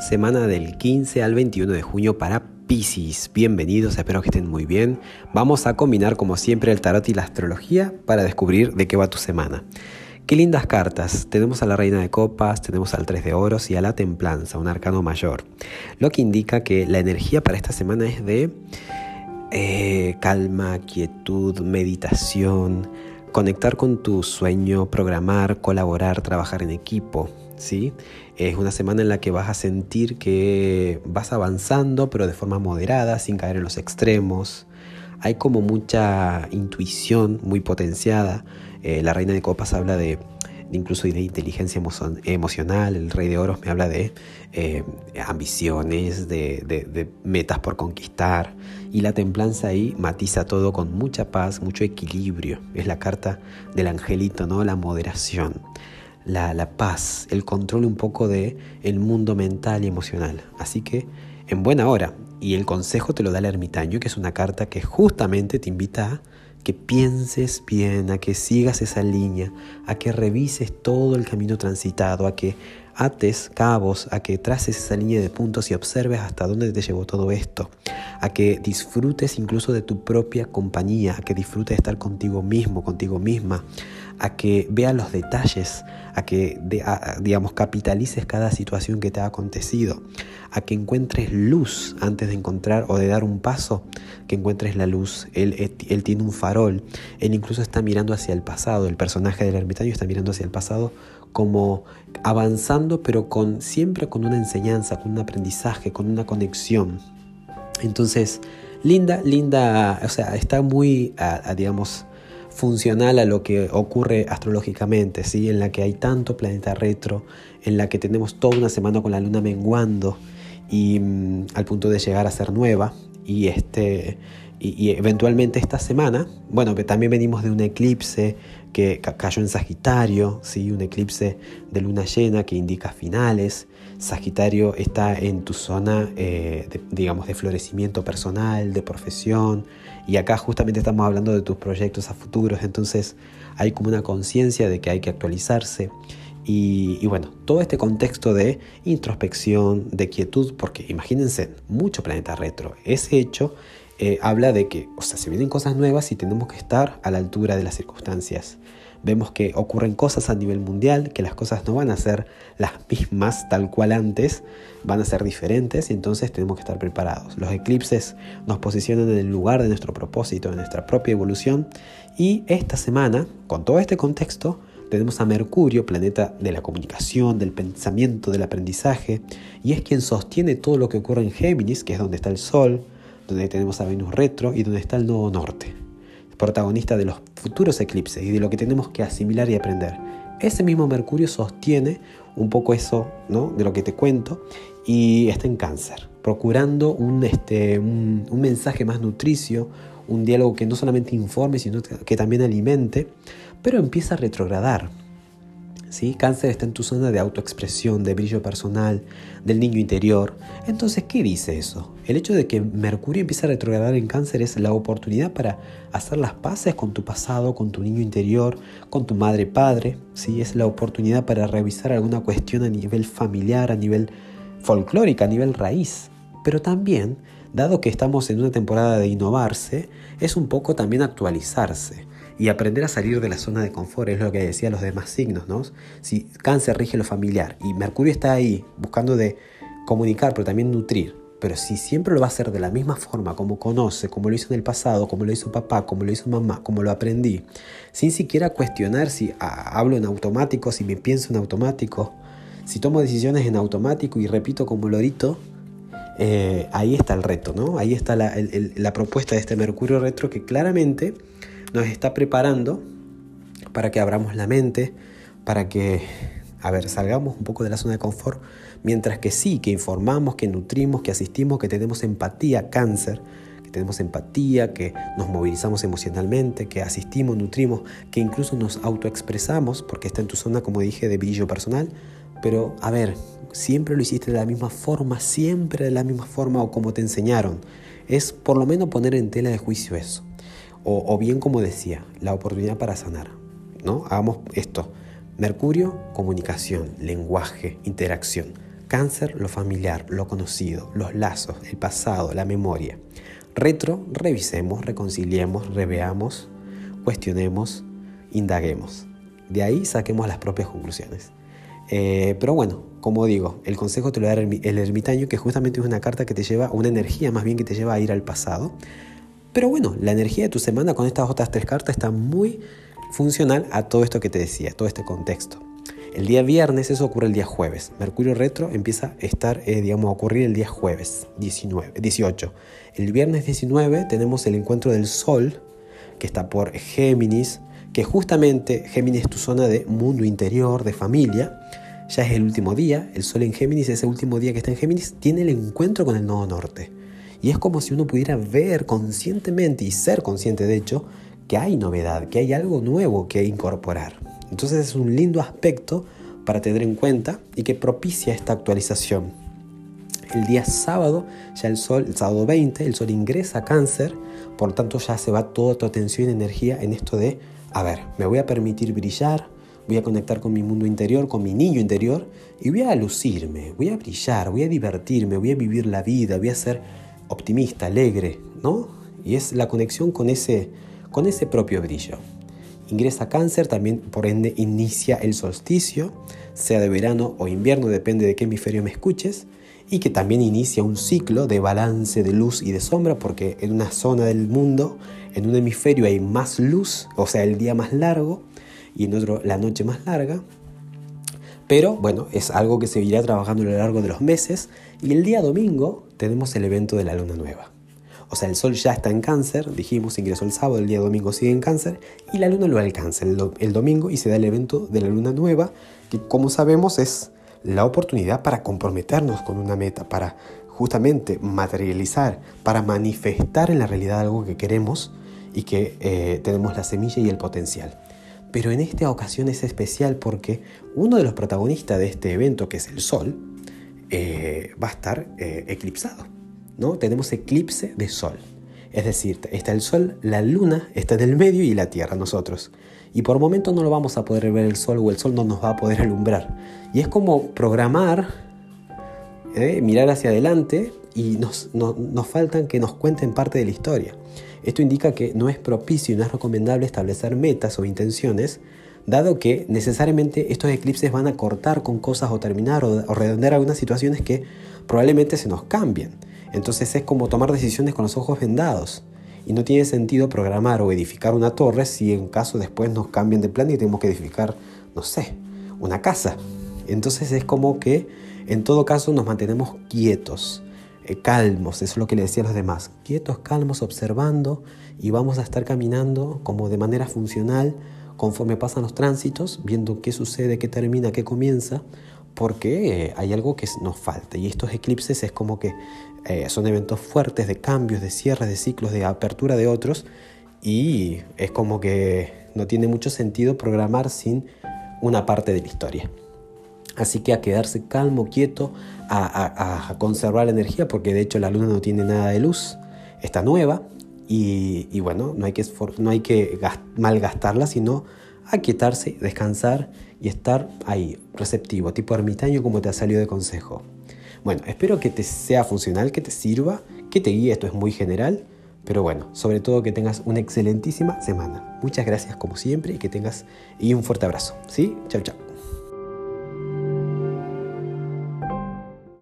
semana del 15 al 21 de junio para Pisces. Bienvenidos, espero que estén muy bien. Vamos a combinar como siempre el tarot y la astrología para descubrir de qué va tu semana. Qué lindas cartas. Tenemos a la Reina de Copas, tenemos al Tres de Oros y a la Templanza, un arcano mayor. Lo que indica que la energía para esta semana es de eh, calma, quietud, meditación, conectar con tu sueño, programar, colaborar, trabajar en equipo. ¿Sí? Es una semana en la que vas a sentir que vas avanzando, pero de forma moderada, sin caer en los extremos. Hay como mucha intuición muy potenciada. Eh, la reina de copas habla de, incluso de inteligencia emocional. El rey de oros me habla de eh, ambiciones, de, de metas por conquistar. Y la templanza ahí matiza todo con mucha paz, mucho equilibrio. Es la carta del angelito, ¿no? La moderación la, paz, el control un poco de el mundo mental y emocional. Así que en buena hora. Y el consejo te lo da el ermitaño, que es una carta que justamente te invita a que pienses bien, a que sigas esa línea, a que revises todo el camino transitado, a que ates cabos, a que traces esa línea de puntos y observes hasta dónde te llevó todo esto, a que disfrutes incluso de tu propia compañía, a que disfrutes de estar contigo mismo, contigo misma, a que veas los detalles, a que, digamos, capitalices cada situación que te ha acontecido, a que encuentres luz antes de encontrar o de dar un paso, que encuentres la luz. Él, él, tiene un farol, él incluso está mirando hacia el pasado, el personaje del ermitaño está mirando hacia el pasado como avanzando, pero con, siempre con una enseñanza, con un aprendizaje, con una conexión. Entonces, linda, linda, o sea, está muy, digamos, funcional a lo que ocurre astrológicamente, ¿sí? en la que hay tanto planeta retro, en la que tenemos toda una semana con la luna menguando y mm, al punto de llegar a ser nueva y este y, eventualmente esta semana, bueno, que también venimos de un eclipse que cayó en Sagitario, ¿sí? un eclipse de luna llena que indica finales. Sagitario está en tu zona, eh, digamos, de florecimiento personal, de profesión, y acá justamente estamos hablando de tus proyectos a futuros, entonces hay como una conciencia de que hay que actualizarse. Y, bueno, todo este contexto de introspección, de quietud, porque imagínense, mucho planeta retro, ese hecho eh, habla de que, o sea, se vienen cosas nuevas y tenemos que estar a la altura de las circunstancias. Vemos que ocurren cosas a nivel mundial, que las cosas no van a ser las mismas tal cual antes, van a ser diferentes y entonces tenemos que estar preparados. Los eclipses nos posicionan en el lugar de nuestro propósito, de nuestra propia evolución y esta semana, con todo este contexto, tenemos a Mercurio, planeta de la comunicación, del pensamiento, del aprendizaje, y es quien sostiene todo lo que ocurre en Géminis, que es donde está el Sol, donde tenemos a Venus retro y donde está el Nodo Norte, protagonista de los futuros eclipses y de lo que tenemos que asimilar y aprender. Ese mismo Mercurio sostiene un poco eso ¿no? de lo que te cuento y está en cáncer, procurando un, este, un, un mensaje más nutricio, un diálogo que no solamente informe, sino que también alimente, pero empieza a retrogradar. ¿Sí? Cáncer está en tu zona de autoexpresión, de brillo personal, del niño interior. Entonces, ¿qué dice eso? El hecho de que Mercurio empiece a retrogradar en cáncer es la oportunidad para hacer las paces con tu pasado, con tu niño interior, con tu madre padre. ¿sí? Es la oportunidad para revisar alguna cuestión a nivel familiar, a nivel folclórica, a nivel raíz. Pero también, dado que estamos en una temporada de innovarse, es un poco también actualizarse y aprender a salir de la zona de confort, es lo que decía los demás signos, ¿no? Si cáncer rige lo familiar y Mercurio está ahí buscando de comunicar, pero también nutrir, pero si siempre lo va a hacer de la misma forma, como conoce, como lo hizo en el pasado, como lo hizo papá, como lo hizo mamá, como lo aprendí, sin siquiera cuestionar si ah, hablo en automático, si me pienso en automático, si tomo decisiones en automático y repito como lorito, eh, ahí está el reto, ¿no? Ahí está la, la propuesta de este Mercurio retro que claramente nos está preparando para que abramos la mente, para que, a ver, salgamos un poco de la zona de confort, mientras que sí, que informamos, que nutrimos, que asistimos, que tenemos empatía, cáncer, que tenemos empatía, que nos movilizamos emocionalmente, que asistimos, nutrimos, que incluso nos autoexpresamos, porque está en tu zona, como dije, de brillo personal, pero a ver, siempre lo hiciste de la misma forma, siempre de la misma forma o como te enseñaron. Es por lo menos poner en tela de juicio eso. O, bien, como decía, la oportunidad para sanar. ¿no? Hagamos esto. Mercurio, comunicación, lenguaje, interacción. Cáncer, lo familiar, lo conocido, los lazos, el pasado, la memoria. Retro, revisemos, reconciliemos, reveamos, cuestionemos, indaguemos. De ahí saquemos las propias conclusiones. Eh, pero bueno, como digo, el consejo te lo da el ermitaño, que justamente es una carta que te lleva, una energía más bien que te lleva a ir al pasado. Pero bueno, la energía de tu semana con estas otras tres cartas está muy funcional a todo esto que te decía, todo este contexto. El día viernes, eso ocurre el día jueves. Mercurio retro empieza a estar, eh, digamos, a ocurrir el día jueves 19, 18. El viernes 19 tenemos el encuentro del Sol, que está por Géminis, que justamente Géminis es tu zona de mundo interior, de familia. Ya es el último día, el Sol en Géminis, ese último día que está en Géminis, tiene el encuentro con el nodo norte. Y es como si uno pudiera ver conscientemente y ser consciente, de hecho, que hay novedad, que hay algo nuevo que incorporar. Entonces es un lindo aspecto para tener en cuenta y que propicia esta actualización. El día sábado, ya el sol, el sábado 20, el sol ingresa a cáncer, por lo tanto ya se va toda tu atención y energía en esto de, a ver, me voy a permitir brillar, voy a conectar con mi mundo interior, con mi niño interior y voy a lucirme, voy a brillar, voy a divertirme, voy a vivir la vida, voy a ser optimista, alegre, ¿no? Y es la conexión con ese con ese propio brillo. Ingresa cáncer, también por ende inicia el solsticio, sea de verano o invierno, depende de qué hemisferio me escuches, y que también inicia un ciclo de balance de luz y de sombra, porque en una zona del mundo, en un hemisferio hay más luz, o sea, el día más largo, y en otro la noche más larga. Pero bueno, es algo que se irá trabajando a lo largo de los meses, y el día domingo tenemos el evento de la luna nueva. O sea, el Sol ya está en cáncer, dijimos, ingresó el sábado, el día domingo sigue en cáncer, y la luna lo alcanza el, domingo y se da el evento de la luna nueva, que como sabemos es la oportunidad para comprometernos con una meta, para justamente materializar, para manifestar en la realidad algo que queremos y que eh, tenemos la semilla y el potencial. Pero en esta ocasión es especial porque uno de los protagonistas de este evento, que es el Sol, eh, va a estar eh, eclipsado. ¿no? Tenemos eclipse de sol. Es decir, está el sol, la luna está en el medio y la tierra, nosotros. Y por momento no lo vamos a poder ver el sol o el sol no nos va a poder alumbrar. Y es como programar, ¿eh? mirar hacia adelante y nos, nos faltan que nos cuenten parte de la historia. Esto indica que no es propicio y no es recomendable establecer metas o intenciones, dado que necesariamente estos eclipses van a cortar con cosas o terminar o redondear algunas situaciones que probablemente se nos cambien. Entonces es como tomar decisiones con los ojos vendados. Y no tiene sentido programar o edificar una torre si en caso después nos cambian de plan y tenemos que edificar, no sé, una casa. Entonces es como que en todo caso nos mantenemos quietos, eh, calmos, es lo que le decía los demás, quietos, calmos, observando y vamos a estar caminando como de manera funcional conforme pasan los tránsitos, viendo qué sucede, qué termina, qué comienza, porque eh, hay algo que nos falta y estos eclipses es como que eh, son eventos fuertes de cambios, de cierres, de ciclos, de apertura de otros y es como que no tiene mucho sentido programar sin una parte de la historia. Así que a quedarse calmo, quieto, a, conservar la energía, porque de hecho la luna no tiene nada de luz, está nueva y, bueno, no hay que, no hay que malgastarla, sino aquietarse, descansar y estar ahí, receptivo, tipo ermitaño como te ha salido de consejo. Bueno, espero que te sea funcional, que te sirva, que te guíe, esto es muy general, pero bueno, sobre todo que tengas una excelentísima semana. Muchas gracias como siempre y que tengas y un fuerte abrazo. ¿Sí? Chao, chao.